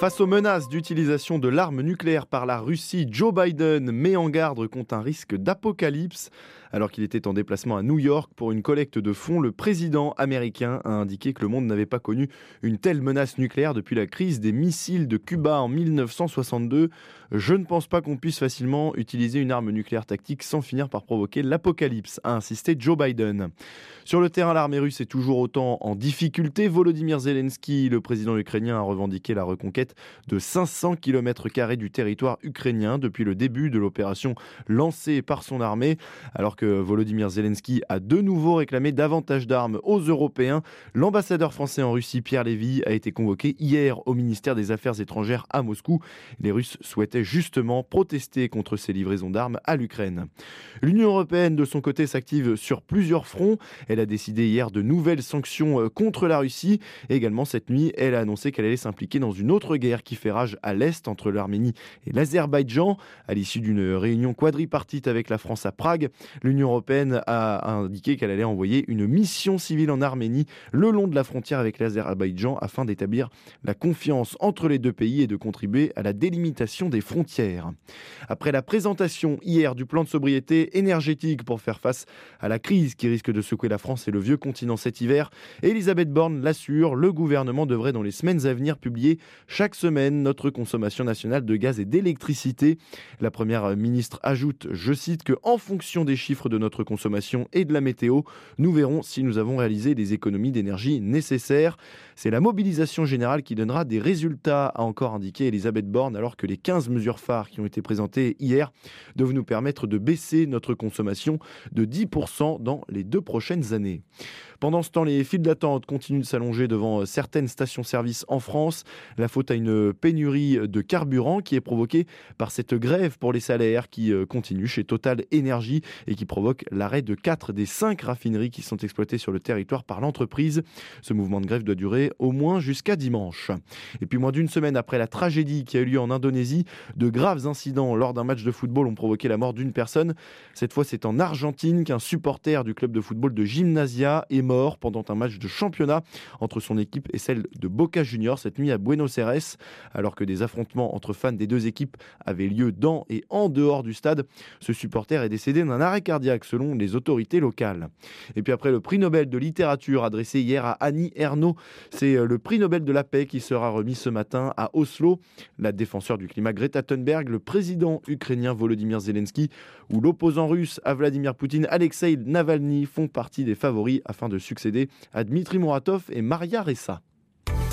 Face aux menaces d'utilisation de l'arme nucléaire par la Russie, Joe Biden met en garde contre un risque d'apocalypse. Alors qu'il était en déplacement à New York pour une collecte de fonds, le président américain a indiqué que le monde n'avait pas connu une telle menace nucléaire depuis la crise des missiles de Cuba en 1962. Je ne pense pas qu'on puisse facilement utiliser une arme nucléaire tactique sans finir par provoquer l'apocalypse, a insisté Joe Biden. Sur le terrain, l'armée russe est toujours autant en difficulté. Volodymyr Zelensky, le président ukrainien, a revendiqué la reconquête de 500 km du territoire ukrainien depuis le début de l'opération lancée par son armée. Alors que Volodymyr Zelensky a de nouveau réclamé davantage d'armes aux Européens, l'ambassadeur français en Russie, Pierre Lévy, a été convoqué hier au ministère des Affaires étrangères à Moscou. Les Russes souhaitaient justement protester contre ces livraisons d'armes à l'Ukraine. L'Union européenne, de son côté, s'active sur plusieurs fronts. Elle a décidé hier de nouvelles sanctions euh, contre la Russie. Et également cette nuit, elle a annoncé qu'elle allait s'impliquer dans une autre guerre qui fait rage à l'Est entre l'Arménie et l'Azerbaïdjan. À l'issue d'une réunion quadripartite avec la France à Prague, l'Union européenne a indiqué qu'elle allait envoyer une mission civile en Arménie le long de la frontière avec l'Azerbaïdjan afin d'établir la confiance entre les deux pays et de contribuer à la délimitation des frontières. Après la présentation hier du plan de sobriété énergétique pour faire face à la crise qui risque de secouer la France et le vieux continent cet hiver, Elisabeth Borne l'assure, le gouvernement devrait dans les semaines à venir publier chaque semaine notre consommation nationale de gaz et d'électricité. La première ministre ajoute, je cite, que en fonction des chiffres de notre consommation et de la météo, nous verrons si nous avons réalisé les économies d'énergie nécessaires. C'est la mobilisation générale qui donnera des résultats, a encore indiqué Elisabeth Borne, alors que les 15 mesures phares qui ont été présentées hier doivent nous permettre de baisser notre consommation de 10% dans les deux prochaines années. Pendant ce temps, les files d'attente continuent de s'allonger devant certaines stations-service en France. La faute à une pénurie de carburant qui est provoquée par cette grève pour les salaires qui euh, continue chez Total Énergie et qui provoque l'arrêt de 4 des 5 raffineries qui sont exploitées sur le territoire par l'entreprise. Ce mouvement de grève doit durer au moins jusqu'à dimanche. Et puis moins d'une semaine après la tragédie qui a eu lieu en Indonésie, de graves incidents lors d'un match de football ont provoqué la mort d'une personne. Cette fois, c'est en Argentine qu'un supporter du club de football de Gymnasia est mort pendant un match de championnat entre son équipe et celle de Boca Juniors cette nuit à Buenos Aires. Alors que des affrontements entre fans des deux équipes avaient lieu dans et en dehors du stade, ce supporter est décédé d'un arrêt cardiaque selon les autorités locales. Et puis après le prix Nobel de littérature adressé hier à Annie Ernaux, c'est euh, le prix Nobel de la paix qui sera remis ce matin à Oslo. La défenseur du climat Greta Thunberg, le président ukrainien Volodymyr Zelensky ou l'opposant russe à Vladimir Poutine Alexei Navalny font partie des favoris afin de succéder à Dmitri Muratov et Maria Ressa.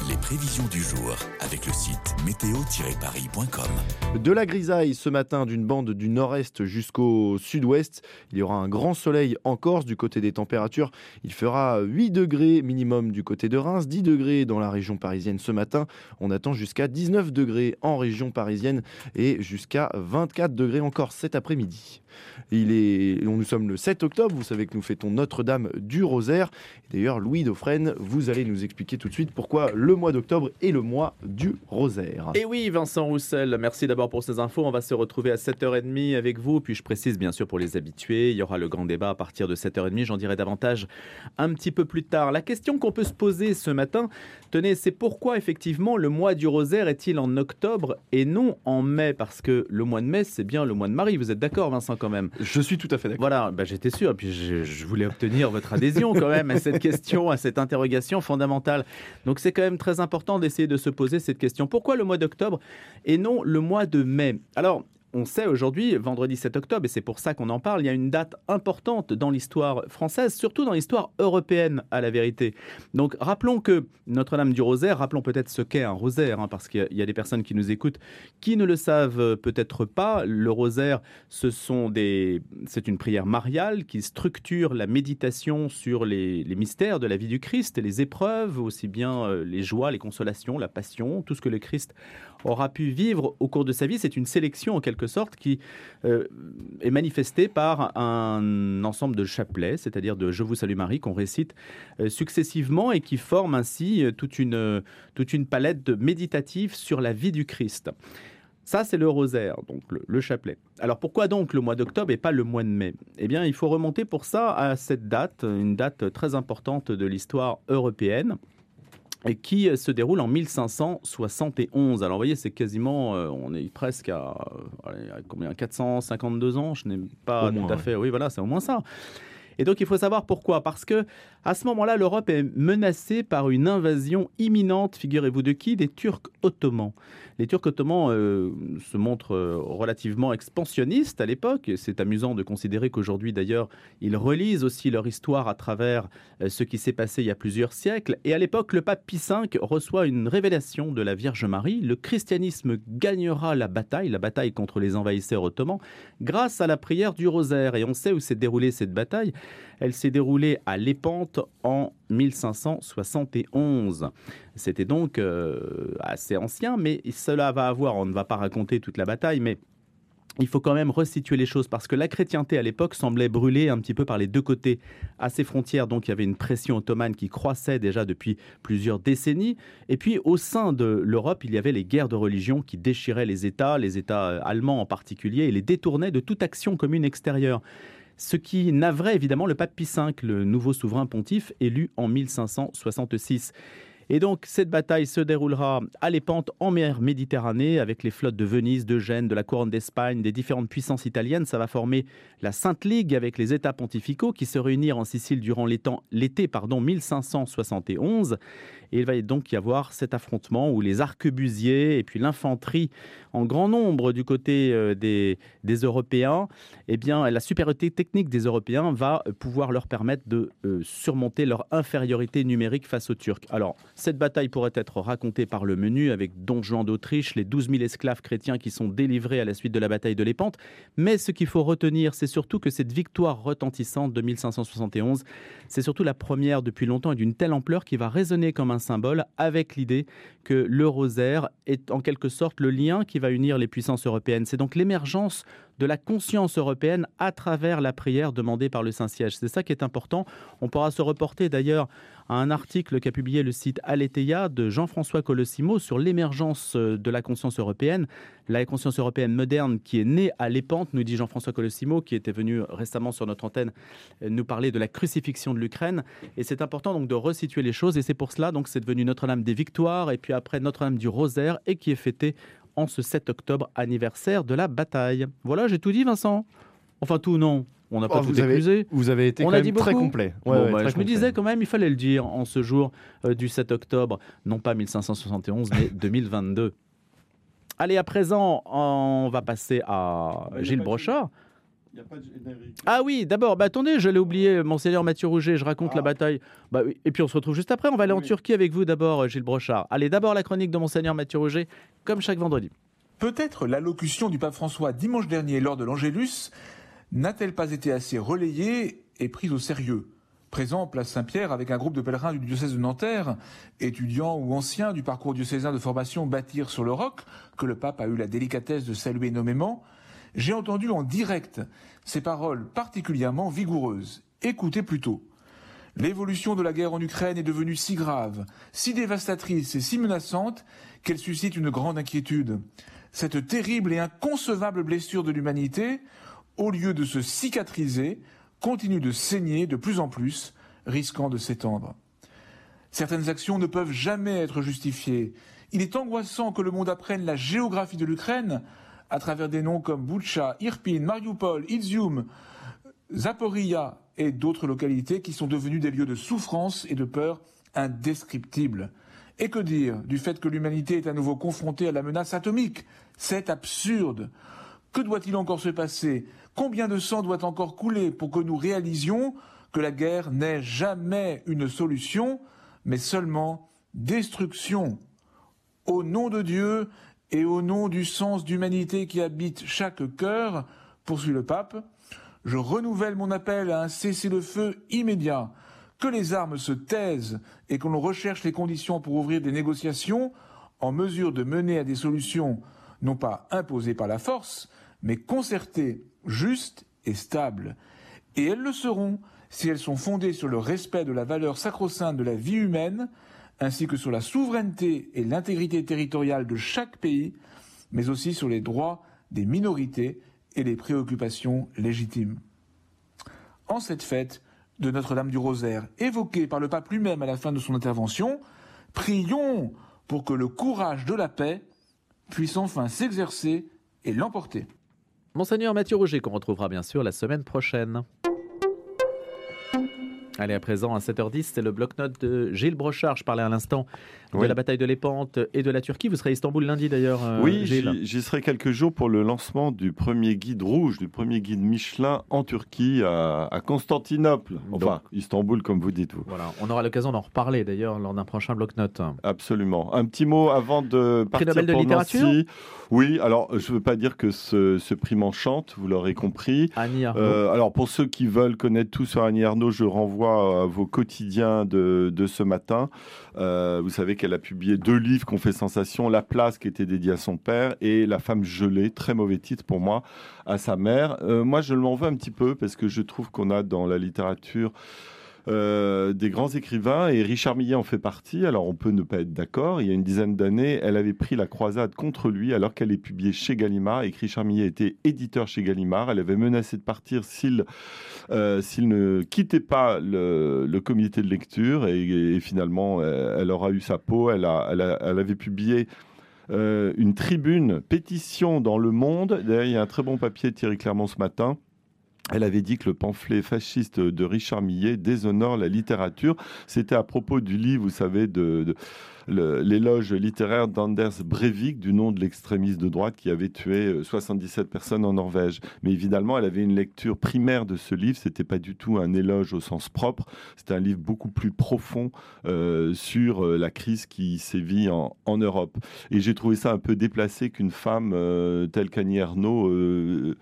Les prévisions du jour avec le site météo-paris.com. De la grisaille ce matin d'une bande du nord-est jusqu'au sud-ouest. Il y aura un grand soleil en Corse du côté des températures. Il fera 8 degrés minimum du côté de Reims, 10 degrés dans la région parisienne ce matin. On attend jusqu'à 19 degrés en région parisienne et jusqu'à 24 degrés encore cet après-midi. Il est, nous sommes le 7 octobre, vous savez que nous fêtons Notre-Dame du Rosaire. D'ailleurs, Louis Dauphren, vous allez nous expliquer tout de suite pourquoi le mois d'octobre est le mois du Rosaire. Et oui, Vincent Roussel, merci d'abord pour ces infos. On va se retrouver à 7h30 avec vous. Puis je précise bien sûr pour les habitués, il y aura le grand débat à partir de 7h30. J'en dirai davantage un petit peu plus tard. La question qu'on peut se poser ce matin, tenez, c'est pourquoi effectivement le mois du Rosaire est-il en octobre et non en mai? Parce que le mois de mai, c'est bien le mois de Marie. Vous êtes d'accord, Vincent, quand même? Je suis tout à fait d'accord. Voilà, bah, j'étais sûr. Et puis je, je voulais obtenir votre adhésion quand même à cette question, à cette interrogation fondamentale. Donc c'est quand même très important d'essayer de se poser cette question. Pourquoi le mois d'octobre et non le mois de mai? Alors, on sait aujourd'hui, vendredi 7 octobre, et c'est pour ça qu'on en parle, il y a une date importante dans l'histoire française, surtout dans l'histoire européenne, à la vérité. Donc rappelons que Notre-Dame du Rosaire, rappelons peut-être ce qu'est un rosaire, hein, parce qu'il y a des personnes qui nous écoutent qui ne le savent peut-être pas. Le rosaire, ce sont des, c'est une prière mariale qui structure la méditation sur les, mystères de la vie du Christ, les épreuves, aussi bien euh, les joies, les consolations, la passion, tout ce que le Christ aura pu vivre au cours de sa vie. C'est une sélection en quelque sorte qui euh, est manifestée par un ensemble de chapelets, c'est-à-dire de Je vous salue Marie qu'on récite euh, successivement et qui forment ainsi euh, toute une, toute une palette méditative sur la vie du Christ. Ça, c'est le rosaire, donc le, chapelet. Alors pourquoi donc le mois d'octobre et pas le mois de mai? Eh bien, il faut remonter pour ça à cette date, une date très importante de l'histoire européenne. Et qui se déroule en 1571. Alors vous voyez, c'est quasiment, on est presque à, combien? 452 ans, je n'ai pas tout à fait, oui voilà, c'est au moins ça. Et donc il faut savoir pourquoi. Parce que à ce moment-là, l'Europe est menacée par une invasion imminente, figurez-vous de qui? Des Turcs ottomans. Les Turcs ottomans euh, se montrent euh, relativement expansionnistes à l'époque. C'est amusant de considérer qu'aujourd'hui, d'ailleurs, ils relisent aussi leur histoire à travers euh, ce qui s'est passé il y a plusieurs siècles. Et à l'époque, le pape Pie V reçoit une révélation de la Vierge Marie. Le christianisme gagnera la bataille, la bataille contre les envahisseurs ottomans, grâce à la prière du rosaire. Et on sait où s'est déroulée cette bataille. Elle s'est déroulée à Lépante en 1571. C'était donc euh, assez ancien, mais cela va avoir, on ne va pas raconter toute la bataille, mais il faut quand même resituer les choses parce que la chrétienté à l'époque semblait brûler un petit peu par les deux côtés à ses frontières. Donc il y avait une pression ottomane qui croissait déjà depuis plusieurs décennies. Et puis au sein de l'Europe, il y avait les guerres de religion qui déchiraient les États, les États allemands en particulier, et les détournaient de toute action commune extérieure ce qui navrait évidemment le pape Pie V, le nouveau souverain pontife élu en 1566. Et donc, cette bataille se déroulera à l'épante en mer Méditerranée avec les flottes de Venise, de Gênes, de la couronne d'Espagne, des différentes puissances italiennes. Ça va former la Sainte Ligue avec les États pontificaux qui se réunirent en Sicile durant l'été pardon, 1571. Et il va donc y avoir cet affrontement où les arquebusiers et puis l'infanterie en grand nombre du côté euh, des, des, Européens, eh bien, la supériorité technique des Européens va pouvoir leur permettre de euh, surmonter leur infériorité numérique face aux Turcs. Alors, cette bataille pourrait être racontée par le menu avec Don Juan d'Autriche, les 12 000 esclaves chrétiens qui sont délivrés à la suite de la bataille de Lépante. Mais ce qu'il faut retenir, c'est surtout que cette victoire retentissante de 1571, c'est surtout la première depuis longtemps et d'une telle ampleur qui va résonner comme un symbole avec l'idée que le rosaire est en quelque sorte le lien qui va unir les puissances européennes. C'est donc l'émergence de la conscience européenne à travers la prière demandée par le Saint-Siège. C'est ça qui est important. On pourra se reporter d'ailleurs à un article qu'a publié le site Aletheia de Jean-François Colossimo sur l'émergence euh, de la conscience européenne. La conscience européenne moderne qui est née à l'épante, nous dit Jean-François Colossimo, qui était venu récemment sur notre antenne euh, nous parler de la crucifixion de l'Ukraine. Et c'est important donc de resituer les choses. Et c'est pour cela donc c'est devenu Notre-Dame des Victoires et puis après Notre-Dame du Rosaire et qui est fêté en ce 7 octobre, anniversaire de la bataille. Voilà, j'ai tout dit, Vincent. Enfin, tout, non. On n'a pas oh, tout vous avez, vous avez été On a dit très complet. Bah, je me disais quand même, il fallait le dire en ce jour euh, du 7 octobre, non pas 1571, mais 2022. Allez, à présent, on va passer à Gilles Brochard. Ah oui, d'abord, bah, attendez, je l'ai oublié, Monseigneur Mathieu Rouget, je raconte la ah. bataille. Bah, et puis on se retrouve juste après, on va aller en Turquie avec vous d'abord, Gilles Brochard. Allez, d'abord la chronique de Monseigneur Mathieu Rouget, comme chaque vendredi. Peut-être l'allocution du pape François dimanche dernier lors de l'Angélus n'a-t-elle pas été assez relayée et prise au sérieux? Présent place Saint-Pierre avec un groupe de pèlerins du diocèse de Nanterre, étudiants ou anciens du parcours diocésain de formation Bâtir sur le roc, que le pape a eu la délicatesse de saluer nommément, j'ai entendu en direct ces paroles particulièrement vigoureuses. Écoutez plutôt. L'évolution de la guerre en Ukraine est devenue si grave, si dévastatrice et si menaçante qu'elle suscite une grande inquiétude. Cette terrible et inconcevable blessure de l'humanité, au lieu de se cicatriser, continue de saigner de plus en plus, risquant de s'étendre. Certaines actions ne peuvent jamais être justifiées. Il est angoissant que le monde apprenne la géographie de l'Ukraine à travers des noms comme Boucha, Irpin, Mariupol, Izium, Zaporia et d'autres localités qui sont devenues des lieux de souffrance et de peur indescriptibles. Et que dire du fait que l'humanité est à nouveau confrontée à la menace atomique? C'est absurde. Que doit-il encore se passer? Combien de sang doit encore couler pour que nous réalisions que la guerre n'est jamais une solution, mais seulement destruction? Au nom de Dieu, et au nom du sens d'humanité qui habite chaque cœur, poursuit le pape, je renouvelle mon appel à un cessez-le-feu immédiat, que les armes se taisent et que l'on recherche les conditions pour ouvrir des négociations en mesure de mener à des solutions non pas imposées par la force, mais concertées, justes et stables. Et elles le seront si elles sont fondées sur le respect de la valeur sacro-sainte de la vie humaine, ainsi que sur la souveraineté et l'intégrité territoriale de chaque pays, mais aussi sur les droits des minorités et les préoccupations légitimes. En cette fête de Notre-Dame du Rosaire, évoquée par le pape lui-même à la fin de son intervention, Prions pour que le courage de la paix puisse enfin s'exercer et l'emporter. Monseigneur Mathieu Roger, qu'on retrouvera bien sûr la semaine prochaine. Allez, à présent, à 7h10, c'est le bloc-notes de Gilles Brochard. Je parlais à l'instant de Oui. la bataille de l'Épante et de la Turquie. Vous serez à Istanbul lundi d'ailleurs, euh, Oui, j'y serai quelques jours pour le lancement du premier guide rouge, du premier guide Michelin en Turquie, à, à Constantinople. Enfin, Istanbul, comme vous dites, vous. Voilà, on aura l'occasion d'en reparler d'ailleurs lors d'un prochain bloc-notes. Absolument. Un petit mot avant de partir Nobel de pour littérature Nancy. Oui, alors je ne veux pas dire que ce, ce prix m'enchante, vous l'aurez compris. Annie Arnaud. Euh, alors pour ceux qui veulent connaître tout sur Annie Arnaud, je renvoie à vos quotidiens de, de ce matin. Euh, vous savez qu'elle a publié deux livres qui ont fait sensation, La place qui était dédiée à son père et La femme gelée, très mauvais titre pour moi, à sa mère. Euh, moi je m'en veux un petit peu parce que je trouve qu'on a dans la littérature euh, des grands écrivains et Richard Millet en fait partie. Alors on peut ne pas être d'accord. Il y a une dizaine d'années, elle avait pris la croisade contre lui alors qu'elle est publiée chez Gallimard et que Richard Millet était éditeur chez Gallimard. Elle avait menacé de partir s'il euh, ne quittait pas le, comité de lecture et, finalement euh, elle aura eu sa peau. Elle, avait publié une tribune, pétition dans Le Monde. D'ailleurs, il y a un très bon papier de Thierry Clermont ce matin. Elle avait dit que le pamphlet fasciste de Richard Millet déshonore la littérature. C'était à propos du livre, vous savez, de, l'éloge littéraire d'Anders Breivik, du nom de l'extrémiste de droite qui avait tué euh, 77 personnes en Norvège. Mais évidemment, elle avait une lecture primaire de ce livre. C'était pas du tout un éloge au sens propre. C'était un livre beaucoup plus profond euh, sur euh, la crise qui sévit en, Europe. Et j'ai trouvé ça un peu déplacé qu'une femme euh, telle qu'Annie Ernaux euh,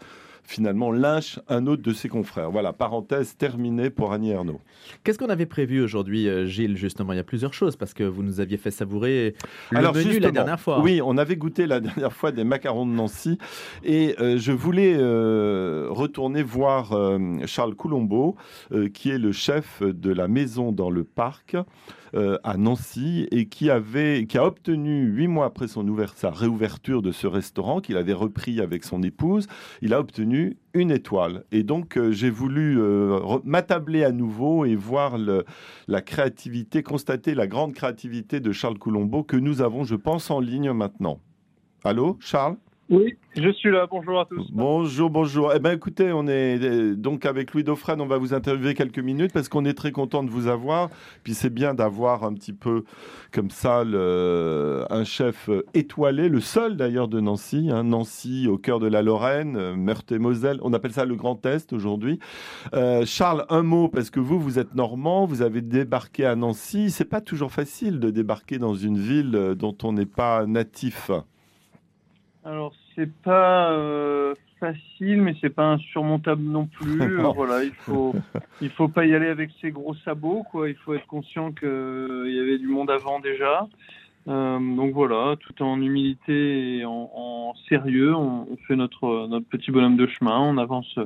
finalement lynche un autre de ses confrères. Voilà, parenthèse terminée pour Annie Ernaux. Qu'est-ce qu'on avait prévu aujourd'hui, euh, Gilles Justement, il y a plusieurs choses parce que vous nous aviez fait savourer le Alors, menu la dernière fois. Oui, on avait goûté la dernière fois des macarons de Nancy et euh, je voulais euh, retourner voir euh, Charles Coulombeau, qui est le chef de la maison dans le parc euh, à Nancy et qui avait qui a obtenu huit mois après son ouvert, sa réouverture de ce restaurant qu'il avait repris avec son épouse, il a obtenu une étoile et donc euh, j'ai voulu euh, m'attabler à nouveau et voir la créativité, constater la grande créativité de Charles Coulombeau que nous avons, je pense, en ligne maintenant. Allô, Charles? Oui, je suis là. Bonjour à tous. Bonjour, bonjour. Eh bien, écoutez, on est euh, donc avec Louis Dauphren, on va vous interviewer quelques minutes parce qu'on est très content de vous avoir. Puis c'est bien d'avoir un petit peu comme ça un chef étoilé, le seul d'ailleurs de Nancy. hein. Nancy au cœur de la Lorraine, Meurthe-et-Moselle. On appelle ça le Grand Est aujourd'hui. Euh, Charles, un mot parce que vous, vous êtes normand, vous avez débarqué à Nancy. C'est pas toujours facile de débarquer dans une ville euh, dont on n'est pas natif. Alors, c'est pas euh, facile, mais c'est pas insurmontable non plus. Euh, Non. voilà, il faut, il faut pas y aller avec ses gros sabots, quoi. Il faut être conscient qu'il y avait du monde avant déjà. Euh, donc voilà, tout en humilité et en, en sérieux, on, on fait notre, notre petit bonhomme de chemin, on avance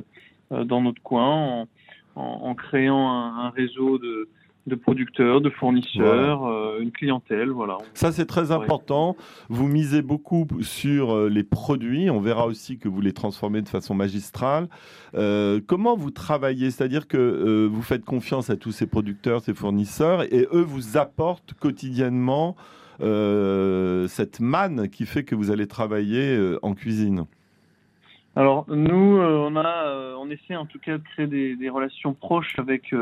euh, dans notre coin en, en, en créant un, un réseau de, de producteurs, de fournisseurs, euh, une clientèle, voilà. Ça, c'est très important. Vous misez beaucoup sur euh, les produits. On verra aussi que vous les transformez de façon magistrale. Euh, comment vous travaillez? C'est-à-dire que euh, vous faites confiance à tous ces producteurs, ces fournisseurs, et eux vous apportent quotidiennement cette manne qui fait que vous allez travailler en cuisine? Alors nous, on a, on essaie en tout cas de créer des, des relations proches avec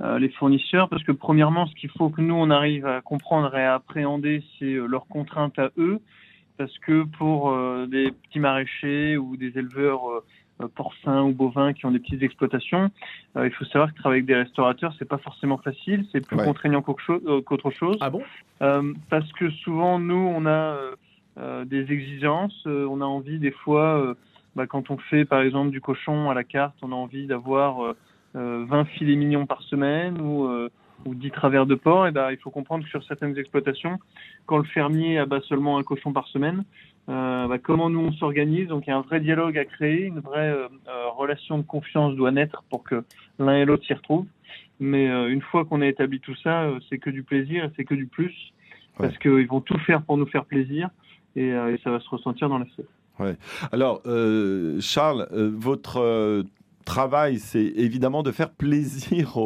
les fournisseurs parce que premièrement, ce qu'il faut que nous on arrive à comprendre et à appréhender, c'est euh, leurs contraintes à eux, parce que pour euh, des petits maraîchers ou des éleveurs euh, euh, porcins ou bovins qui ont des petites exploitations, euh, il faut savoir que travailler avec des restaurateurs, c'est pas forcément facile, c'est plus Ouais. contraignant qu'autre chose- euh. Ah bon? Euh, parce que souvent, nous, on a euh, euh, des exigences. euh, on a envie, des fois, euh, bah, quand on fait, par exemple, du cochon à la carte, on a envie d'avoir euh, euh, 20 filets mignons par semaine ou, euh, ou 10 travers de porc. Et ben, il faut comprendre que sur certaines exploitations, quand le fermier abat seulement un cochon par semaine, euh, bah, comment nous on s'organise? Donc il y a un vrai dialogue à créer, une vraie euh, euh, relation de confiance doit naître pour que l'un et l'autre s'y retrouvent. Mais euh, une fois qu'on a établi tout ça, euh, c'est que du plaisir et c'est que du plus. Parce qu'ils vont tout faire pour nous faire plaisir et, euh, et ça va se ressentir dans l'assiette. Alors, euh, Charles, euh, votre euh, travail, c'est évidemment de faire plaisir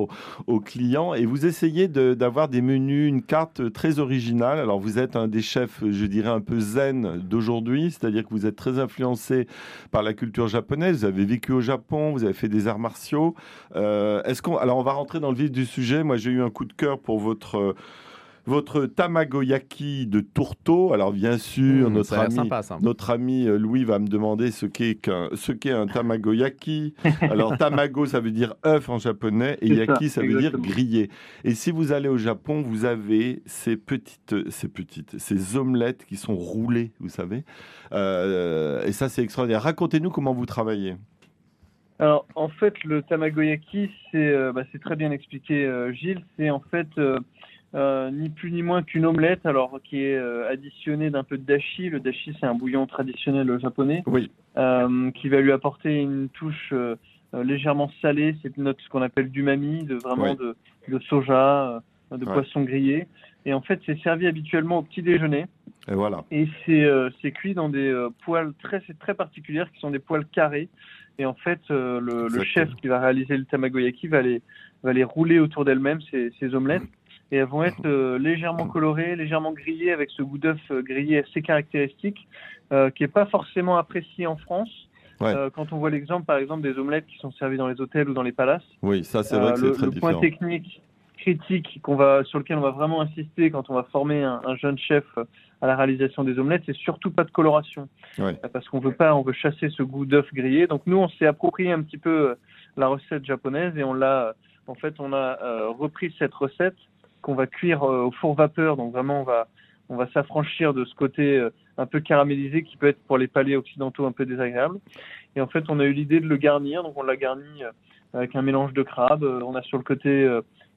aux, clients et vous essayez d'avoir des menus, une carte très originale. Alors vous êtes un des chefs, je dirais, un peu zen d'aujourd'hui, c'est-à-dire que vous êtes très influencé par la culture japonaise, vous avez vécu au Japon, vous avez fait des arts martiaux. Euh, est-ce qu'on... Alors on va rentrer dans le vif du sujet. Moi j'ai eu un coup de cœur pour votre votre tamagoyaki de tourteau. Alors bien sûr, mmh, notre, ami, notre ami euh, Louis va me demander ce qu'est qu'un, ce qu'est un tamagoyaki. Alors tamago, ça veut dire œuf en japonais, et yaki, ça, veut dire grillé. Et si vous allez au Japon, vous avez ces petites, ces petites, ces omelettes qui sont roulées, vous savez. Euh, et ça, c'est extraordinaire. Racontez-nous comment vous travaillez. Alors, en fait, le tamagoyaki, c'est, euh, bah, c'est très bien expliqué, Gilles. C'est en fait euh, ni plus ni moins qu'une omelette, alors qui est euh, additionnée d'un peu de dashi. Le dashi, c'est un bouillon traditionnel japonais, oui. euh, qui va lui apporter une touche euh, légèrement salée. C'est une note ce qu'on appelle d'umami, de vraiment de, de, soja, de poisson grillé. Et en fait, c'est servi habituellement au petit déjeuner. Et voilà. Et c'est cuit dans des poêles très très particulières qui sont des poêles carrés. Et en fait, le, le, chef qui va réaliser le tamagoyaki va les va les rouler autour d'elle-même ces, ces omelettes et elles vont être euh, légèrement colorées, légèrement grillées avec ce goût d'œuf euh, grillé assez caractéristique euh, qui n'est pas forcément apprécié en France. quand on voit l'exemple, par exemple, des omelettes qui sont servies dans les hôtels ou dans les palaces. Oui, ça c'est vrai que c'est très le point technique critique qu'on va, sur lequel on va vraiment insister quand on va former un, jeune chef à la réalisation des omelettes, c'est surtout pas de coloration. Parce qu'on veut pas, on veut chasser ce goût d'œuf grillé. Donc nous, on s'est approprié un petit peu la recette japonaise et on l'a, en fait, on a repris cette recette qu'on va cuire euh, au four vapeur. Donc vraiment, on va, on va s'affranchir de ce côté euh, un peu caramélisé qui peut être pour les palais occidentaux un peu désagréable. Et en fait, on a eu l'idée de le garnir. Donc on l'a garni euh, avec un mélange de crabes. On a sur le côté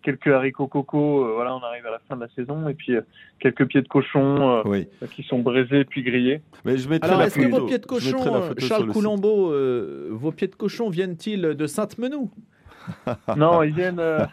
quelques haricots coco. voilà, on arrive à la fin de la saison. Et puis quelques pieds de cochon qui sont braisés puis grillés. Mais je Alors, est-ce que vos pieds de cochon, Charles Coulombeau, vos pieds de cochon viennent-ils de Sainte-Menou? non, ils viennent, euh,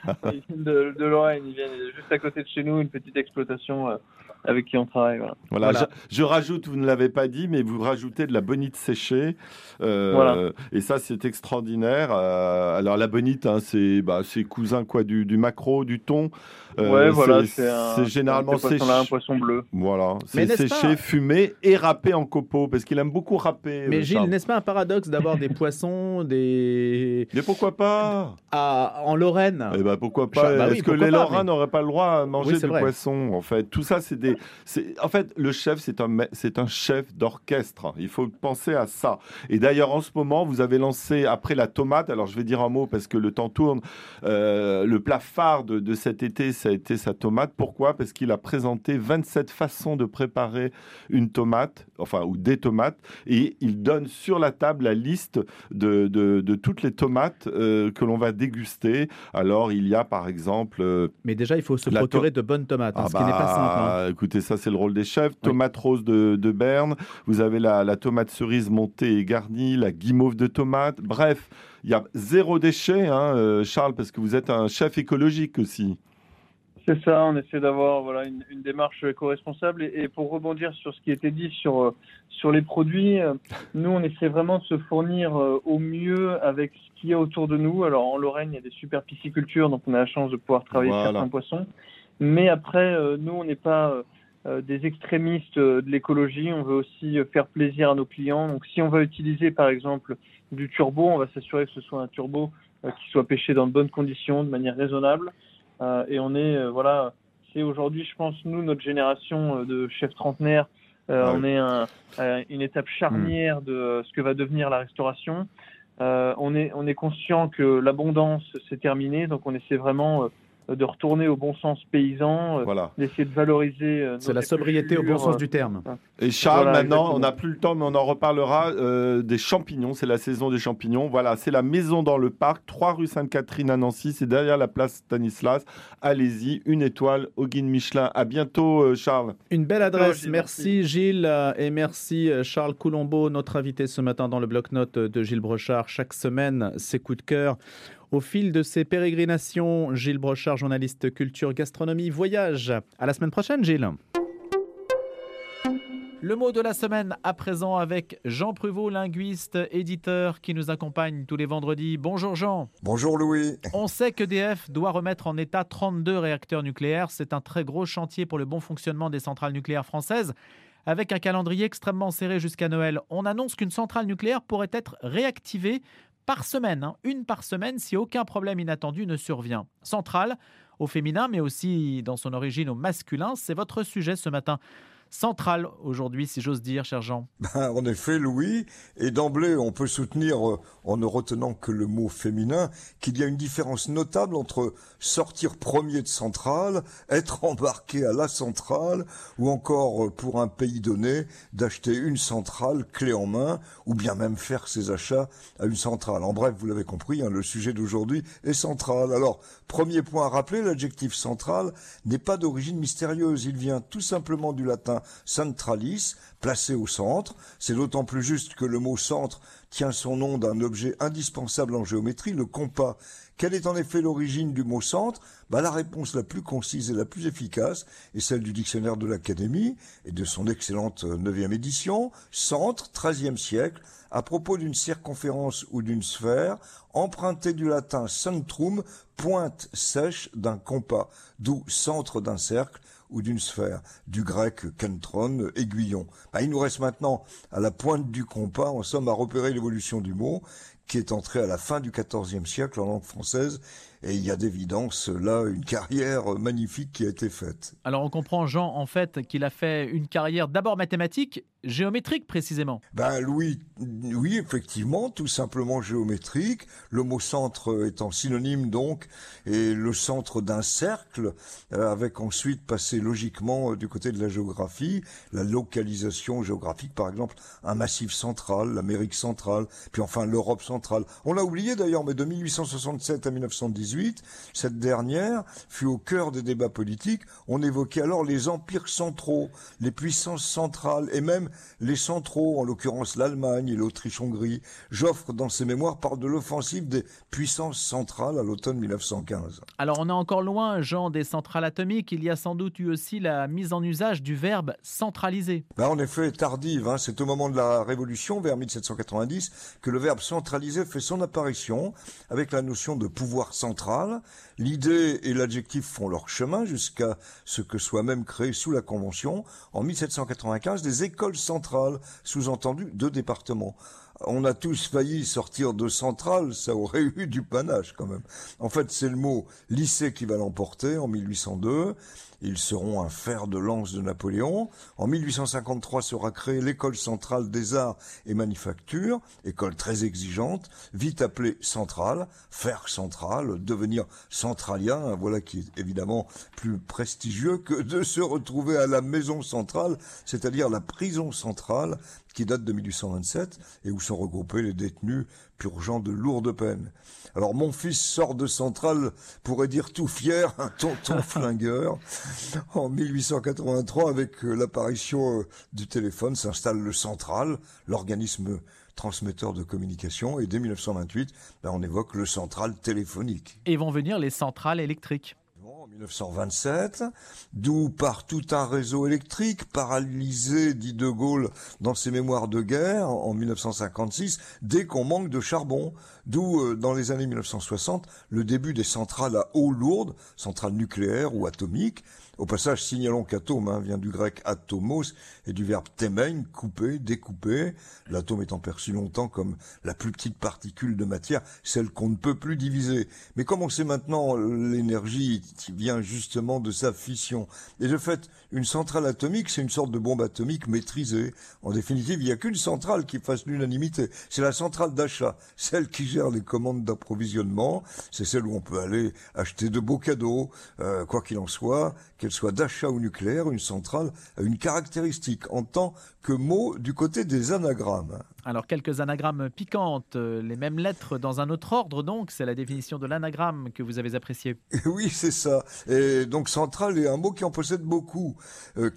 de, Lorraine, ils viennent juste à côté de chez nous, une petite exploitation euh, avec qui on travaille. Voilà. Je, rajoute, vous ne l'avez pas dit, mais vous rajoutez de la bonite séchée. Euh, et ça, c'est extraordinaire. alors, la bonite, hein, c'est bah, cousin quoi, du, du macro, du thon. ouais, voilà, c'est généralement séché. un poisson bleu. Voilà, c'est séché, fumé et râpé en copeaux, parce qu'il aime beaucoup râper. Mais Gilles, n'est-ce pas un paradoxe d'avoir des poissons, des. Mais pourquoi pas en Lorraine? Eh ben pourquoi pas bah Est-ce que les Lorrains n'auraient pas le droit à manger du poisson En fait, tout ça, c'est des. En fait, le chef, c'est un, c'est un chef d'orchestre. Il faut penser à ça. Et d'ailleurs, en ce moment, vous avez lancé après la tomate. Alors, je vais dire un mot parce que le temps tourne. Euh, le plat phare de, de, cet été, ça a été sa tomate. Pourquoi? Parce qu'il a présenté 27 façons de préparer une tomate, enfin ou des tomates, et il donne sur la table la liste de, de, de toutes les tomates euh, que l'on va déguster. Alors, il y a par exemple. Euh, Mais déjà, il faut se procurer de bonnes tomates, hein, ah ce qui n'est pas simple. Hein. Écoutez, ça, c'est le rôle des chefs. Tomate rose de, Berne. Vous avez la, tomate cerise montée et garnie, la guimauve de tomate. Bref, il y a zéro déchet, hein, euh, Charles, parce que vous êtes un chef écologique aussi. C'est ça, on essaie d'avoir voilà, une, une démarche éco-responsable. Et, pour rebondir sur ce qui était dit sur, euh, sur les produits, euh, nous, on essaie vraiment de se fournir au mieux avec ce qu'il y a autour de nous. Alors, en Lorraine, il y a des super piscicultures, donc on a la chance de pouvoir travailler certains poissons. Mais après, nous, on n'est pas des extrémistes de l'écologie. On veut aussi faire plaisir à nos clients. Donc, si on va utiliser, par exemple, du turbo, on va s'assurer que ce soit un turbo qui soit pêché dans de bonnes conditions, de manière raisonnable. Euh, et on est, euh, voilà, c'est aujourd'hui, je pense, nous, notre génération euh, de chefs trentenaires, on est un, une étape charnière hmm. de ce que va devenir la restauration. on, est, on est conscient que l'abondance s'est terminée, donc on essaie vraiment de retourner au bon sens paysan, euh, d'essayer de valoriser. Euh, c'est la sobriété au bon sens du terme. Et Charles, maintenant, on n'a plus le temps, mais on en reparlera euh, des champignons. C'est la saison des champignons. Voilà, c'est la maison dans le parc, 3 rue Sainte-Catherine à Nancy. C'est derrière la place Stanislas. Allez-y, une étoile au guide Michelin. À bientôt, Charles. Une belle adresse. merci, Gilles et merci Charles Coulombeau, notre invité ce matin dans le bloc-notes de Gilles Brochard. Chaque semaine, ses coups de cœur au fil de ses pérégrinations, Gilles Brochard, journaliste culture, gastronomie, voyage. À la semaine prochaine, Gilles. Le mot de la semaine à présent avec Jean Pruvot, linguiste, éditeur qui nous accompagne tous les vendredis. Bonjour Jean. Bonjour Louis. On sait qu'EDF doit remettre en état 32 réacteurs nucléaires. C'est un très gros chantier pour le bon fonctionnement des centrales nucléaires françaises. Avec un calendrier extrêmement serré jusqu'à Noël, on annonce qu'une centrale nucléaire pourrait être réactivée par semaine, hein. une par semaine si aucun problème inattendu ne survient. Centrale au féminin, mais aussi dans son origine au masculin, c'est votre sujet ce matin centrale aujourd'hui, si j'ose dire, cher Jean. Ben, en effet, Louis, et d'emblée, on peut soutenir, euh, en ne retenant que le mot féminin, qu'il y a une différence notable entre sortir premier de centrale, être embarqué à la centrale, ou encore, euh, pour un pays donné, d'acheter une centrale clé en main, ou bien même faire ses achats à une centrale. En bref, vous l'avez compris, hein, le sujet d'aujourd'hui est central. Alors, premier point à rappeler, l'adjectif central n'est pas d'origine mystérieuse, il vient tout simplement du latin centralis, placé au centre. C'est d'autant plus juste que le mot centre tient son nom d'un objet indispensable en géométrie, le compas. Quelle est en effet l'origine du mot centre? Bah, La réponse la plus concise et la plus efficace est celle du dictionnaire de l'Académie et de son excellente neuvième édition, centre, XIIIe siècle, à propos d'une circonférence ou d'une sphère, emprunté du latin centrum, pointe sèche d'un compas, d'où centre d'un cercle, ou d'une sphère, du grec kentron, aiguillon. Bah, il nous reste maintenant à la pointe du compas, en somme, à repérer l'évolution du mot, qui est entré à la fin du XIVe siècle en langue française et il y a d'évidence là une carrière magnifique qui a été faite. Alors on comprend Jean en fait qu'il a fait une carrière d'abord mathématique, géométrique précisément. Ben Louis, oui effectivement, tout simplement géométrique. Le mot centre étant synonyme donc et le centre d'un cercle, euh, avec ensuite passé logiquement du côté de la géographie, la localisation géographique par exemple, un massif central, l'Amérique centrale, puis enfin l'Europe centrale. On l'a oublié d'ailleurs, mais de 1867 à 1918 cette dernière fut au cœur des débats politiques. On évoquait alors les empires centraux, les puissances centrales et même les centraux, en l'occurrence l'Allemagne et l'Autriche-Hongrie. Joffre, dans ses mémoires, parle de l'offensive des puissances centrales à l'automne 1915. Alors on est encore loin, Jean, des centrales atomiques. Il y a sans doute eu aussi la mise en usage du verbe centraliser. Ben, en effet, tardive. Hein. C'est au moment de la Révolution, vers 1790, que le verbe centraliser fait son apparition avec la notion de pouvoir central L'idée et l'adjectif font leur chemin jusqu'à ce que soit même créé sous la Convention, en 1795, des écoles centrales, sous-entendu deux départements on a tous failli sortir de centrale, ça aurait eu du panache quand même. En fait, c'est le mot lycée qui va l'emporter en 1802. Ils seront un fer de lance de Napoléon. En 1853 sera créée l'école centrale des arts et manufactures, école très exigeante, vite appelée centrale, fer central, devenir centralien, voilà qui est évidemment plus prestigieux que de se retrouver à la maison centrale, c'est-à-dire la prison centrale, qui date de 1827 et où sont regroupés les détenus purgeant de lourdes peines. Alors mon fils sort de centrale, pourrait dire tout fier, un tonton flingueur. En 1883, avec euh, l'apparition euh, du téléphone, s'installe le central, l'organisme transmetteur de communication, et dès 1928, ben, on évoque le central téléphonique. Et vont venir les centrales électriques. 1927, d'où par tout un réseau électrique paralysé, dit De Gaulle dans ses mémoires de guerre en 1956, dès qu'on manque de charbon, d'où euh, dans les années 1960 le début des centrales à eau lourde, centrales nucléaires ou atomiques, au passage, signalons qu'atome hein, vient du grec atomos et du verbe temein, couper, découper, l'atome étant perçu longtemps comme la plus petite particule de matière, celle qu'on ne peut plus diviser. Mais comme on sait maintenant, l'énergie vient justement de sa fission. Et de fait, une centrale atomique, c'est une sorte de bombe atomique maîtrisée. En définitive, il n'y a qu'une centrale qui fasse l'unanimité. C'est la centrale d'achat, celle qui gère les commandes d'approvisionnement. C'est celle où on peut aller acheter de beaux cadeaux, euh, quoi qu'il en soit qu'elle soit d'achat ou nucléaire, une centrale a une caractéristique en tant que mot du côté des anagrammes. Alors quelques anagrammes piquantes, euh, les mêmes lettres dans un autre ordre donc, c'est la définition de l'anagramme que vous avez apprécié. Oui, c'est ça. Et donc centrale est un mot qui en possède beaucoup. Euh,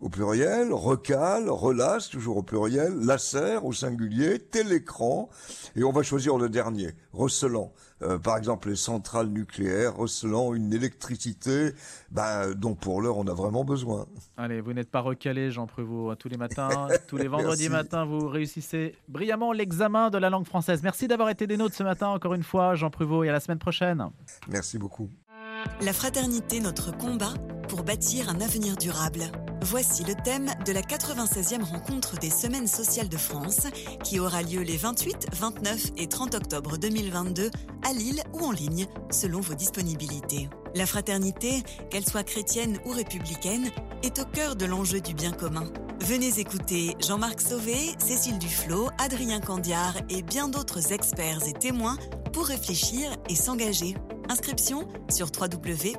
au pluriel, recale, relasse, toujours au pluriel, lacère au singulier, télécran, et on va choisir le dernier, recelant. Euh, par exemple, les centrales nucléaires recelant une électricité ben, dont pour l'heure on a vraiment besoin. Allez, vous n'êtes pas recalé, Jean Prévost, tous les matins, tous les vendredis matins, vous réussissez brillamment l'examen de la langue française. Merci d'avoir été des nôtres ce matin, encore une fois, Jean Prévost, et à la semaine prochaine. Merci beaucoup. La fraternité, notre combat pour bâtir un avenir durable. Voici le thème de la 96e rencontre des Semaines sociales de France qui aura lieu les 28, 29 et 30 octobre 2022 à Lille ou en ligne selon vos disponibilités. La fraternité, qu'elle soit chrétienne ou républicaine, est au cœur de l'enjeu du bien commun. Venez écouter Jean-Marc Sauvé, Cécile Duflot, Adrien Candiard et bien d'autres experts et témoins pour réfléchir et s'engager. Inscription sur www.ssf-fr.org.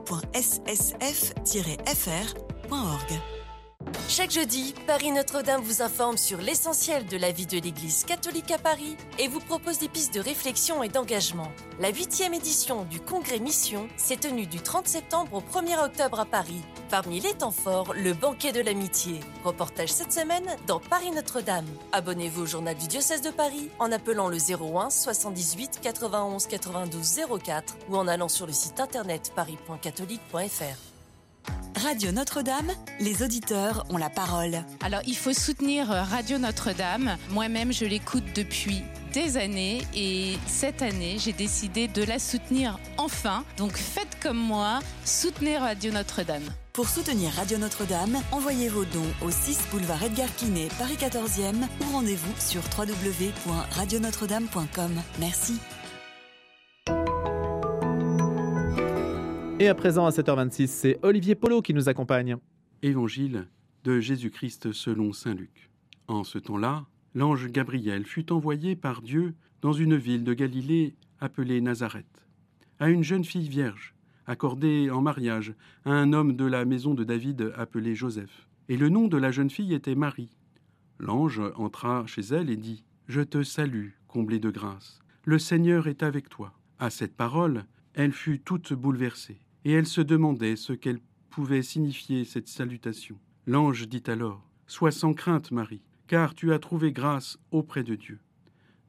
Chaque jeudi, Paris Notre-Dame vous informe sur l'essentiel de la vie de l'Église catholique à Paris et vous propose des pistes de réflexion et d'engagement. La huitième édition du Congrès Mission s'est tenue du 30 septembre au 1er octobre à Paris. Parmi les temps forts, le banquet de l'amitié. Reportage cette semaine dans Paris Notre-Dame. Abonnez-vous au journal du diocèse de Paris en appelant le 01 78 91 92 04 ou en allant sur le site internet paris.catholique.fr. Radio Notre-Dame, les auditeurs ont la parole. Alors, il faut soutenir Radio Notre-Dame. Moi-même, je l'écoute depuis des années et cette année, j'ai décidé de la soutenir enfin. Donc, faites comme moi, soutenez Radio Notre-Dame. Pour soutenir Radio Notre-Dame, envoyez vos dons au 6 boulevard Edgar Quinet, Paris 14e ou rendez-vous sur www.radionotre-dame.com. Merci. Et à présent, à 7h26, c'est Olivier Polo qui nous accompagne. Évangile de Jésus-Christ selon Saint Luc. En ce temps-là, l'ange Gabriel fut envoyé par Dieu dans une ville de Galilée appelée Nazareth, à une jeune fille vierge, accordée en mariage à un homme de la maison de David appelé Joseph. Et le nom de la jeune fille était Marie. L'ange entra chez elle et dit Je te salue, comblée de grâce. Le Seigneur est avec toi. À cette parole, elle fut toute bouleversée et elle se demandait ce qu'elle pouvait signifier cette salutation. L'ange dit alors Sois sans crainte, Marie, car tu as trouvé grâce auprès de Dieu.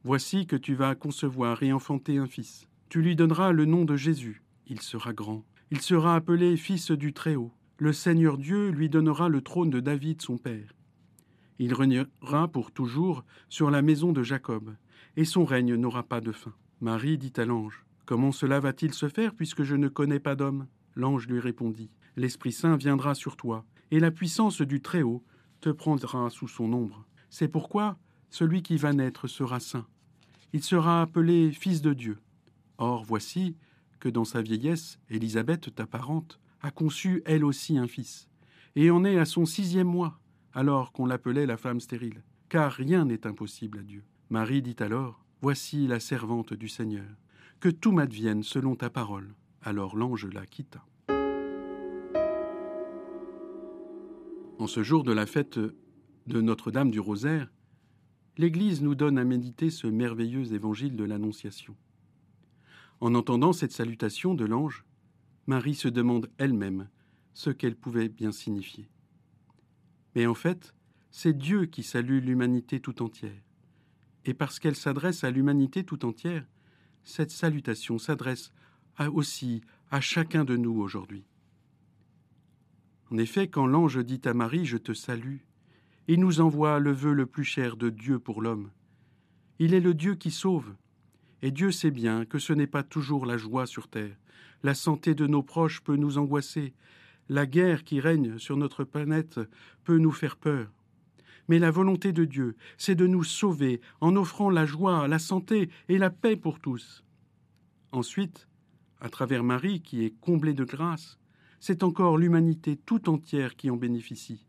Voici que tu vas concevoir et enfanter un fils. Tu lui donneras le nom de Jésus. Il sera grand. Il sera appelé Fils du Très-Haut. Le Seigneur Dieu lui donnera le trône de David son père. Il régnera pour toujours sur la maison de Jacob, et son règne n'aura pas de fin. Marie dit à l'ange Comment cela va-t-il se faire puisque je ne connais pas d'homme? L'ange lui répondit L'Esprit Saint viendra sur toi, et la puissance du Très-Haut te prendra sous son ombre. C'est pourquoi celui qui va naître sera saint. Il sera appelé Fils de Dieu. Or voici que dans sa vieillesse, Élisabeth, ta parente, a conçu elle aussi un fils, et en est à son sixième mois, alors qu'on l'appelait la femme stérile, car rien n'est impossible à Dieu. Marie dit alors Voici la servante du Seigneur que tout m'advienne selon ta parole. Alors l'ange la quitta. En ce jour de la fête de Notre-Dame du Rosaire, l'Église nous donne à méditer ce merveilleux évangile de l'Annonciation. En entendant cette salutation de l'ange, Marie se demande elle-même ce qu'elle pouvait bien signifier. Mais en fait, c'est Dieu qui salue l'humanité tout entière. Et parce qu'elle s'adresse à l'humanité tout entière, cette salutation s'adresse aussi à chacun de nous aujourd'hui. En effet, quand l'ange dit à Marie Je te salue, il nous envoie le vœu le plus cher de Dieu pour l'homme. Il est le Dieu qui sauve, et Dieu sait bien que ce n'est pas toujours la joie sur terre. La santé de nos proches peut nous angoisser, la guerre qui règne sur notre planète peut nous faire peur. Mais la volonté de Dieu, c'est de nous sauver en offrant la joie, la santé et la paix pour tous. Ensuite, à travers Marie qui est comblée de grâce, c'est encore l'humanité tout entière qui en bénéficie.